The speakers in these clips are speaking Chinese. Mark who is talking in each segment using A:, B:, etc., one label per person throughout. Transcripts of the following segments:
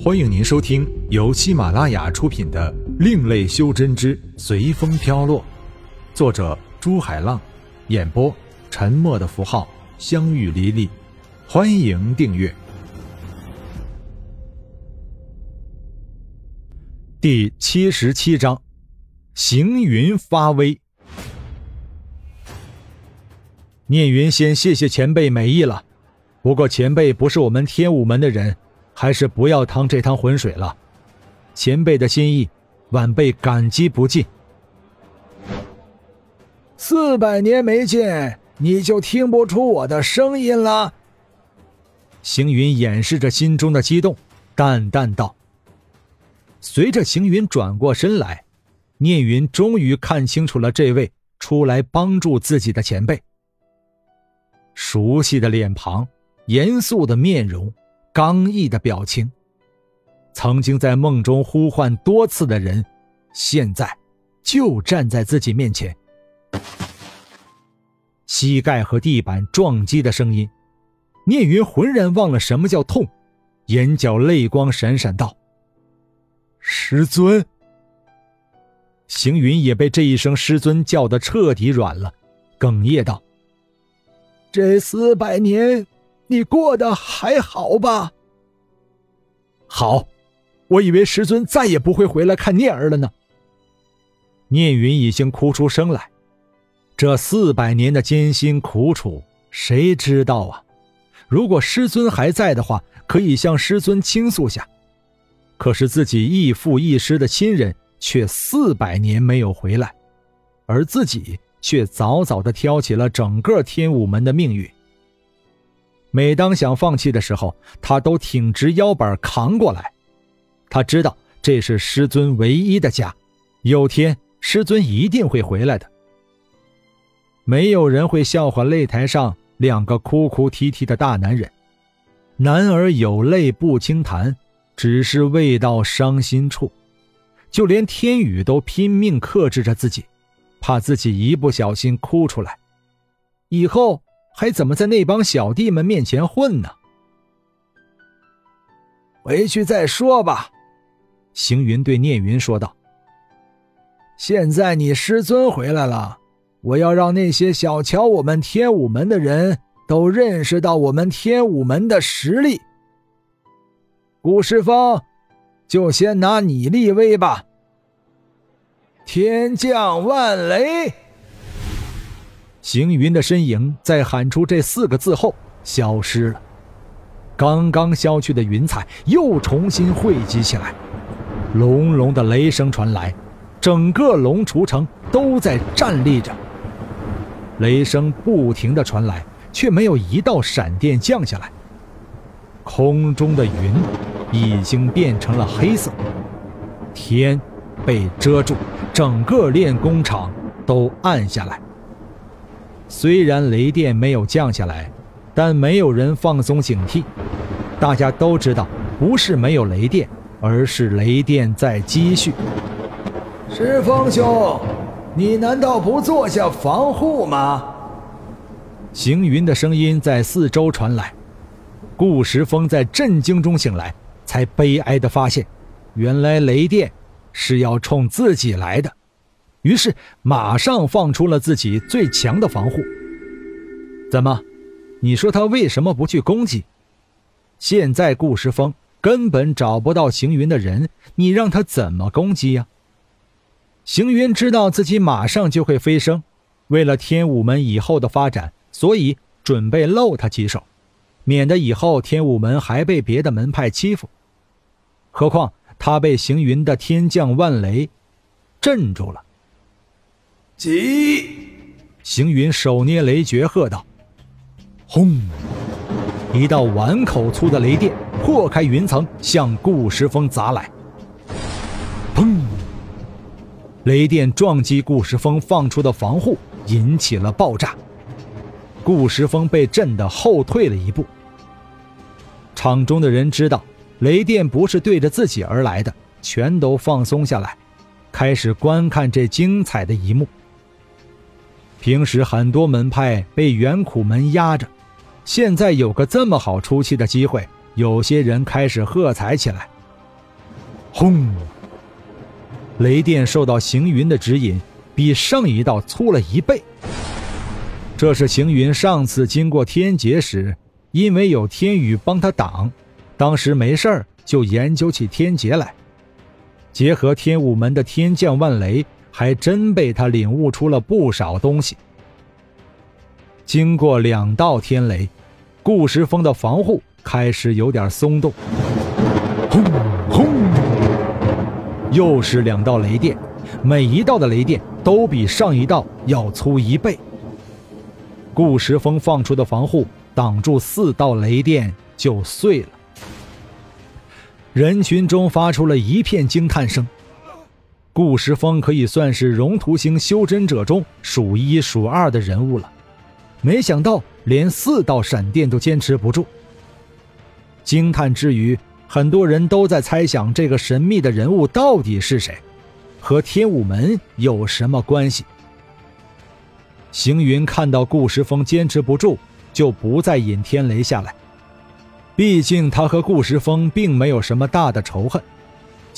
A: 欢迎您收听由喜马拉雅出品的《另类修真之随风飘落》，作者朱海浪，演播沉默的符号、相遇离离。欢迎订阅。第七十七章，行云发威。聂云先谢谢前辈美意了，不过前辈不是我们天武门的人。还是不要趟这趟浑水了，前辈的心意，晚辈感激不尽。
B: 四百年没见，你就听不出我的声音了？
A: 行云掩饰着心中的激动，淡淡道。随着行云转过身来，聂云终于看清楚了这位出来帮助自己的前辈。熟悉的脸庞，严肃的面容。刚毅的表情，曾经在梦中呼唤多次的人，现在就站在自己面前。膝盖和地板撞击的声音，聂云浑然忘了什么叫痛，眼角泪光闪闪道：“师尊。”行云也被这一声“师尊”叫得彻底软了，哽咽道：“
B: 这四百年。”你过得还好吧？
A: 好，我以为师尊再也不会回来看念儿了呢。聂云已经哭出声来，这四百年的艰辛苦楚，谁知道啊？如果师尊还在的话，可以向师尊倾诉下。可是自己亦父亦师的亲人却四百年没有回来，而自己却早早的挑起了整个天武门的命运。每当想放弃的时候，他都挺直腰板扛过来。他知道这是师尊唯一的家，有天师尊一定会回来的。没有人会笑话擂台上两个哭哭啼啼的大男人。男儿有泪不轻弹，只是未到伤心处。就连天宇都拼命克制着自己，怕自己一不小心哭出来，以后。还怎么在那帮小弟们面前混呢？
B: 回去再说吧。”
A: 行云对聂云说道。
B: “现在你师尊回来了，我要让那些小瞧我们天武门的人都认识到我们天武门的实力。古时峰，就先拿你立威吧。天降万雷。”
A: 行云的身影在喊出这四个字后消失了，刚刚消去的云彩又重新汇集起来，隆隆的雷声传来，整个龙雏城都在站立着。雷声不停的传来，却没有一道闪电降下来。空中的云已经变成了黑色，天被遮住，整个练功场都暗下来。虽然雷电没有降下来，但没有人放松警惕。大家都知道，不是没有雷电，而是雷电在积蓄。
B: 石峰兄，你难道不做下防护吗？
A: 行云的声音在四周传来。顾时峰在震惊中醒来，才悲哀地发现，原来雷电是要冲自己来的。于是马上放出了自己最强的防护。怎么？你说他为什么不去攻击？现在顾时风根本找不到行云的人，你让他怎么攻击呀？行云知道自己马上就会飞升，为了天武门以后的发展，所以准备露他几手，免得以后天武门还被别的门派欺负。何况他被行云的天降万雷镇住了。
B: 急！
A: 行云手捏雷诀，喝道：“轰！”一道碗口粗的雷电破开云层，向顾时风砸来。砰！雷电撞击顾时风放出的防护，引起了爆炸。顾时风被震得后退了一步。场中的人知道雷电不是对着自己而来的，全都放松下来，开始观看这精彩的一幕。平时很多门派被元苦门压着，现在有个这么好出气的机会，有些人开始喝彩起来，轰！雷电受到行云的指引，比上一道粗了一倍。这是行云上次经过天劫时，因为有天宇帮他挡，当时没事儿就研究起天劫来。结合天武门的天降万雷，还真被他领悟出了不少东西。经过两道天雷，顾时风的防护开始有点松动。轰轰！又是两道雷电，每一道的雷电都比上一道要粗一倍。顾时风放出的防护挡住四道雷电就碎了。人群中发出了一片惊叹声。顾时风可以算是荣图星修真者中数一数二的人物了，没想到连四道闪电都坚持不住。惊叹之余，很多人都在猜想这个神秘的人物到底是谁，和天武门有什么关系。行云看到顾时风坚持不住，就不再引天雷下来。毕竟他和顾时风并没有什么大的仇恨，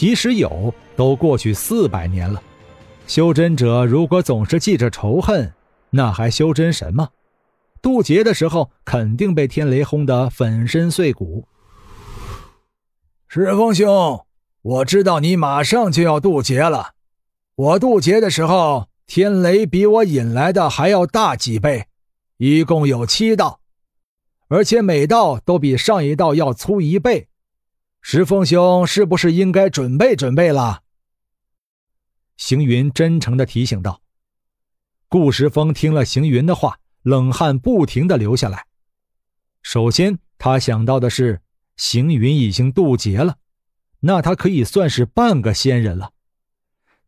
A: 即使有，都过去四百年了。修真者如果总是记着仇恨，那还修真什么？渡劫的时候肯定被天雷轰得粉身碎骨。
B: 石峰兄，我知道你马上就要渡劫了。我渡劫的时候，天雷比我引来的还要大几倍，一共有七道。而且每道都比上一道要粗一倍，石峰兄是不是应该准备准备了？
A: 行云真诚的提醒道。顾石峰听了行云的话，冷汗不停的流下来。首先，他想到的是，行云已经渡劫了，那他可以算是半个仙人了。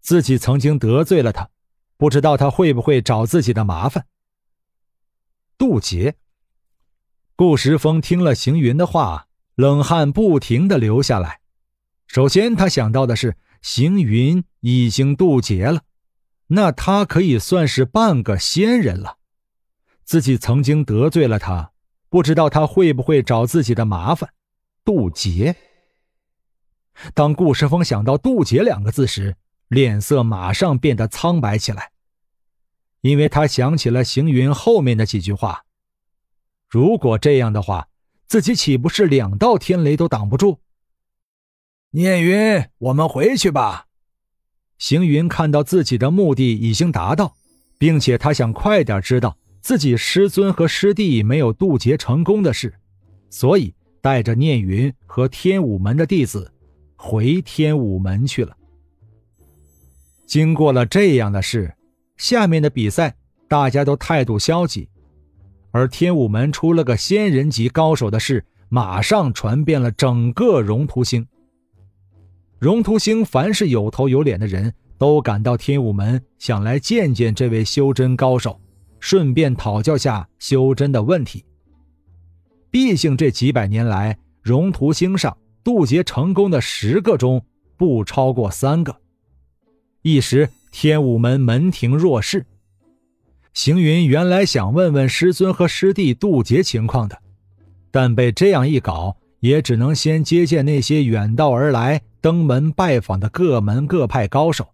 A: 自己曾经得罪了他，不知道他会不会找自己的麻烦。渡劫。顾时风听了行云的话，冷汗不停的流下来。首先，他想到的是行云已经渡劫了，那他可以算是半个仙人了。自己曾经得罪了他，不知道他会不会找自己的麻烦。渡劫。当顾时风想到“渡劫”两个字时，脸色马上变得苍白起来，因为他想起了行云后面的几句话。如果这样的话，自己岂不是两道天雷都挡不住？
B: 念云，我们回去吧。
A: 行云看到自己的目的已经达到，并且他想快点知道自己师尊和师弟没有渡劫成功的事，所以带着念云和天武门的弟子回天武门去了。经过了这样的事，下面的比赛大家都态度消极。而天武门出了个仙人级高手的事，马上传遍了整个荣图星。荣图星凡是有头有脸的人都赶到天武门，想来见见这位修真高手，顺便讨教下修真的问题。毕竟这几百年来，荣图星上渡劫成功的十个中不超过三个，一时天武门门庭若市。行云原来想问问师尊和师弟渡劫情况的，但被这样一搞，也只能先接见那些远道而来登门拜访的各门各派高手。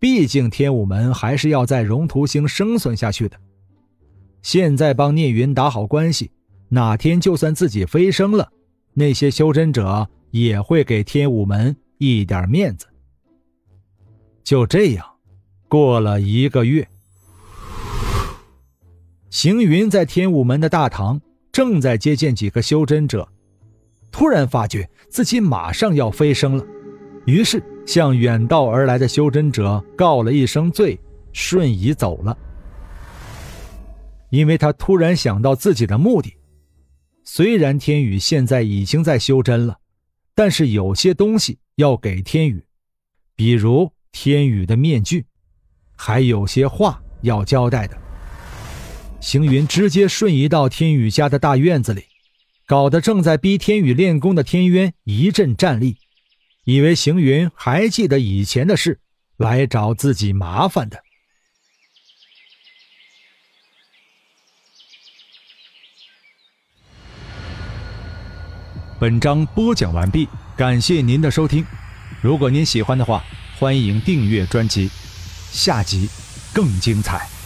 A: 毕竟天武门还是要在荣图星生存下去的。现在帮聂云打好关系，哪天就算自己飞升了，那些修真者也会给天武门一点面子。就这样，过了一个月。行云在天武门的大堂正在接见几个修真者，突然发觉自己马上要飞升了，于是向远道而来的修真者告了一声罪，瞬移走了。因为他突然想到自己的目的，虽然天宇现在已经在修真了，但是有些东西要给天宇，比如天宇的面具，还有些话要交代的。行云直接瞬移到天宇家的大院子里，搞得正在逼天宇练功的天渊一阵战栗，以为行云还记得以前的事，来找自己麻烦的。本章播讲完毕，感谢您的收听。如果您喜欢的话，欢迎订阅专辑，下集更精彩。